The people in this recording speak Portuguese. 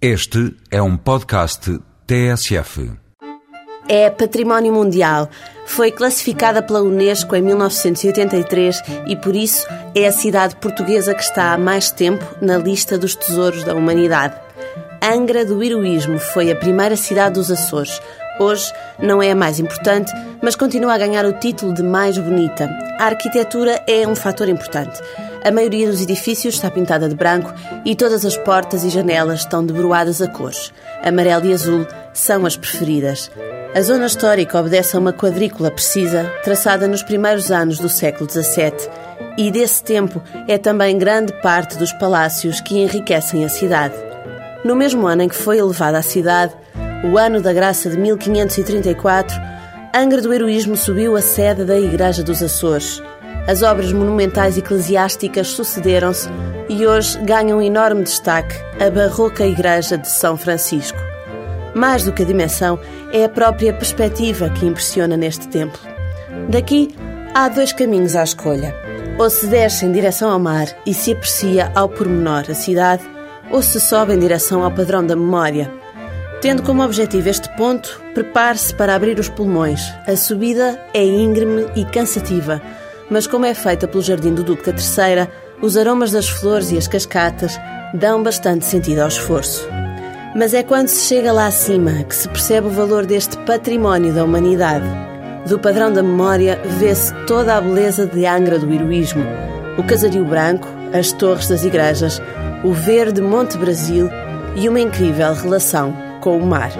Este é um podcast TSF. É património mundial. Foi classificada pela Unesco em 1983 e, por isso, é a cidade portuguesa que está há mais tempo na lista dos tesouros da humanidade. Angra do Heroísmo foi a primeira cidade dos Açores. Hoje não é a mais importante, mas continua a ganhar o título de mais bonita. A arquitetura é um fator importante. A maioria dos edifícios está pintada de branco e todas as portas e janelas estão debruadas a cores. Amarelo e azul são as preferidas. A zona histórica obedece a uma quadrícula precisa, traçada nos primeiros anos do século XVII, e desse tempo é também grande parte dos palácios que enriquecem a cidade. No mesmo ano em que foi elevada a cidade, o ano da graça de 1534, Angra do Heroísmo subiu a sede da Igreja dos Açores. As obras monumentais eclesiásticas sucederam-se e hoje ganham enorme destaque a barroca Igreja de São Francisco. Mais do que a dimensão, é a própria perspectiva que impressiona neste templo. Daqui há dois caminhos à escolha. Ou se desce em direção ao mar e se aprecia ao pormenor a cidade, ou se sobe em direção ao padrão da memória. Tendo como objetivo este ponto, prepare-se para abrir os pulmões. A subida é íngreme e cansativa mas como é feita pelo Jardim do Duque III, os aromas das flores e as cascatas dão bastante sentido ao esforço. Mas é quando se chega lá acima que se percebe o valor deste património da humanidade. Do padrão da memória vê-se toda a beleza de Angra do heroísmo. O casario branco, as torres das igrejas, o verde Monte Brasil e uma incrível relação com o mar.